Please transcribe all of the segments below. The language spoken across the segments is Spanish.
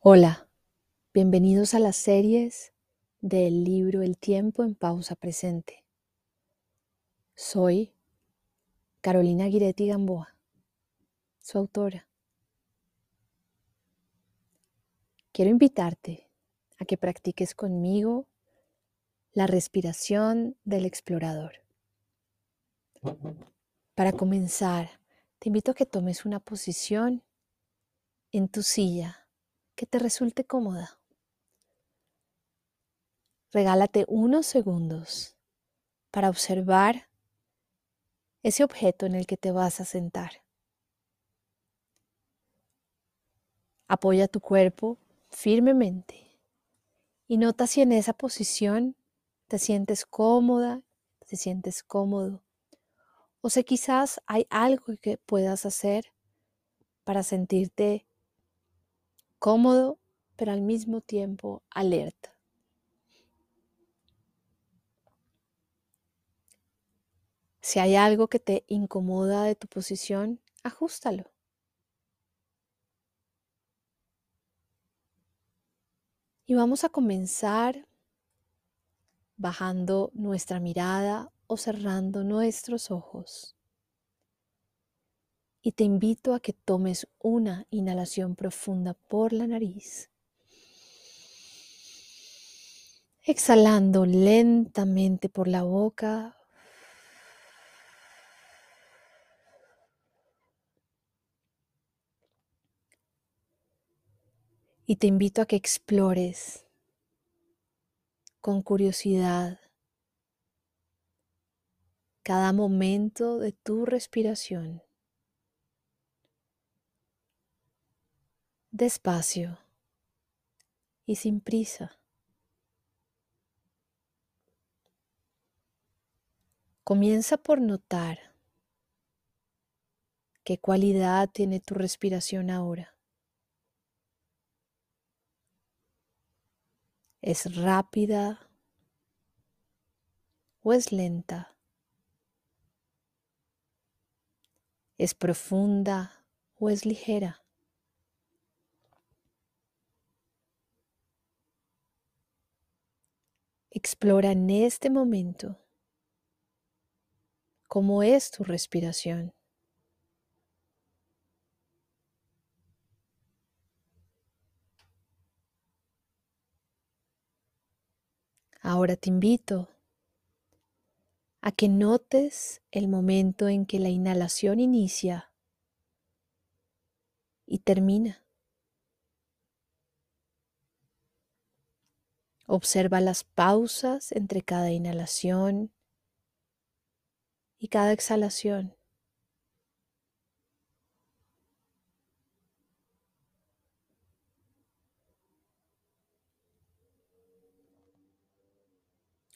Hola, bienvenidos a las series del libro El tiempo en pausa presente. Soy Carolina Guiretti Gamboa, su autora. Quiero invitarte a que practiques conmigo la respiración del explorador. Para comenzar, te invito a que tomes una posición en tu silla que te resulte cómoda. Regálate unos segundos para observar ese objeto en el que te vas a sentar. Apoya tu cuerpo firmemente y nota si en esa posición te sientes cómoda, te sientes cómodo o si quizás hay algo que puedas hacer para sentirte cómodo, pero al mismo tiempo alerta. Si hay algo que te incomoda de tu posición, ajustalo. Y vamos a comenzar bajando nuestra mirada o cerrando nuestros ojos y te invito a que tomes una inhalación profunda por la nariz. Exhalando lentamente por la boca. Y te invito a que explores con curiosidad cada momento de tu respiración. Despacio y sin prisa. Comienza por notar qué cualidad tiene tu respiración ahora. ¿Es rápida o es lenta? ¿Es profunda o es ligera? Explora en este momento cómo es tu respiración. Ahora te invito a que notes el momento en que la inhalación inicia y termina. Observa las pausas entre cada inhalación y cada exhalación.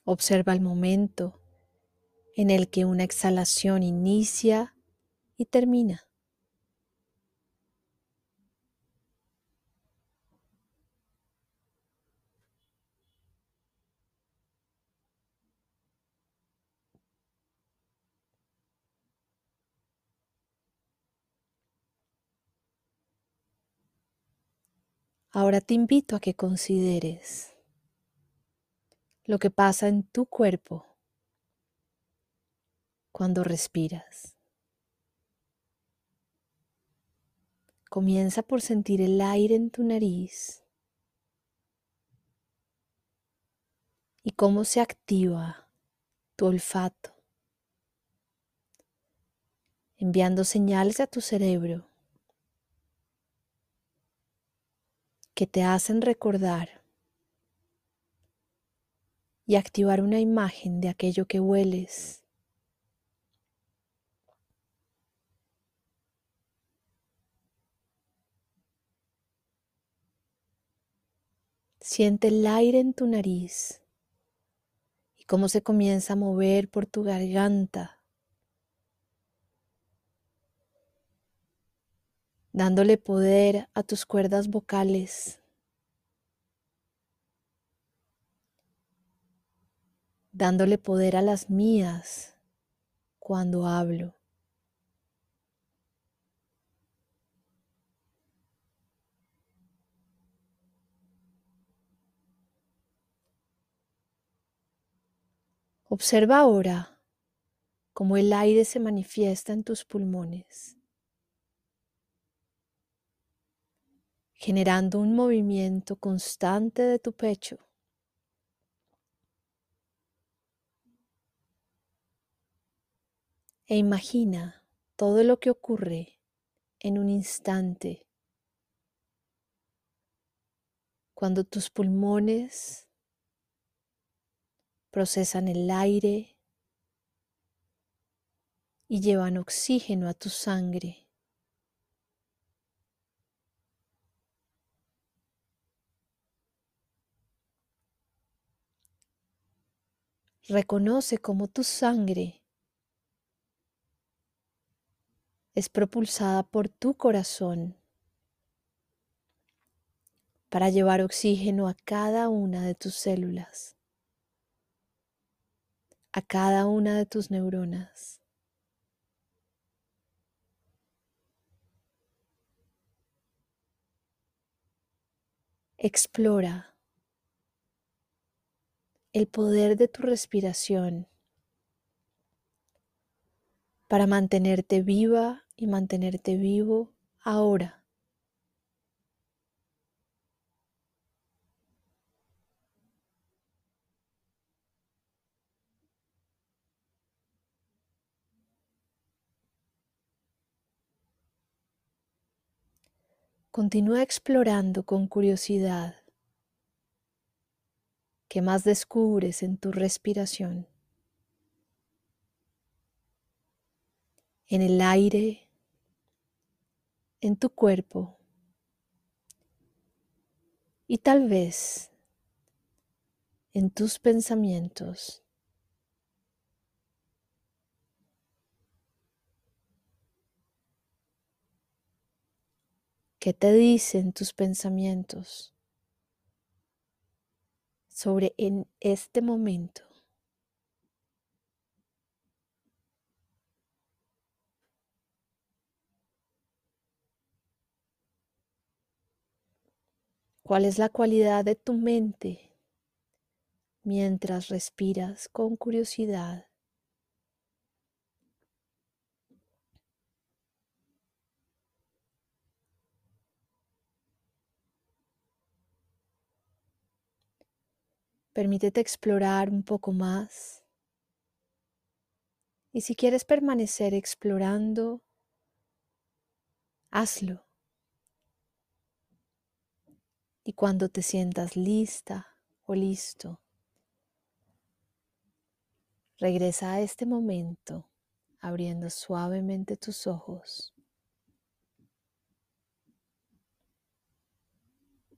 Observa el momento en el que una exhalación inicia y termina. Ahora te invito a que consideres lo que pasa en tu cuerpo cuando respiras. Comienza por sentir el aire en tu nariz y cómo se activa tu olfato, enviando señales a tu cerebro que te hacen recordar y activar una imagen de aquello que hueles. Siente el aire en tu nariz y cómo se comienza a mover por tu garganta, dándole poder a tus cuerdas vocales. dándole poder a las mías cuando hablo. Observa ahora cómo el aire se manifiesta en tus pulmones. Generando un movimiento constante de tu pecho. E imagina todo lo que ocurre en un instante cuando tus pulmones procesan el aire y llevan oxígeno a tu sangre. Reconoce cómo tu sangre es propulsada por tu corazón para llevar oxígeno a cada una de tus células, a cada una de tus neuronas. Explora el poder de tu respiración para mantenerte viva y mantenerte vivo ahora. Continúa explorando con curiosidad. ¿Qué más descubres en tu respiración? En el aire, en tu cuerpo y tal vez en tus pensamientos. ¿Qué te dicen tus pensamientos sobre en este momento? ¿Cuál es la cualidad de tu mente mientras respiras con curiosidad? Permítete explorar un poco más. Y si quieres permanecer explorando, hazlo. Y cuando te sientas lista o listo, regresa a este momento abriendo suavemente tus ojos.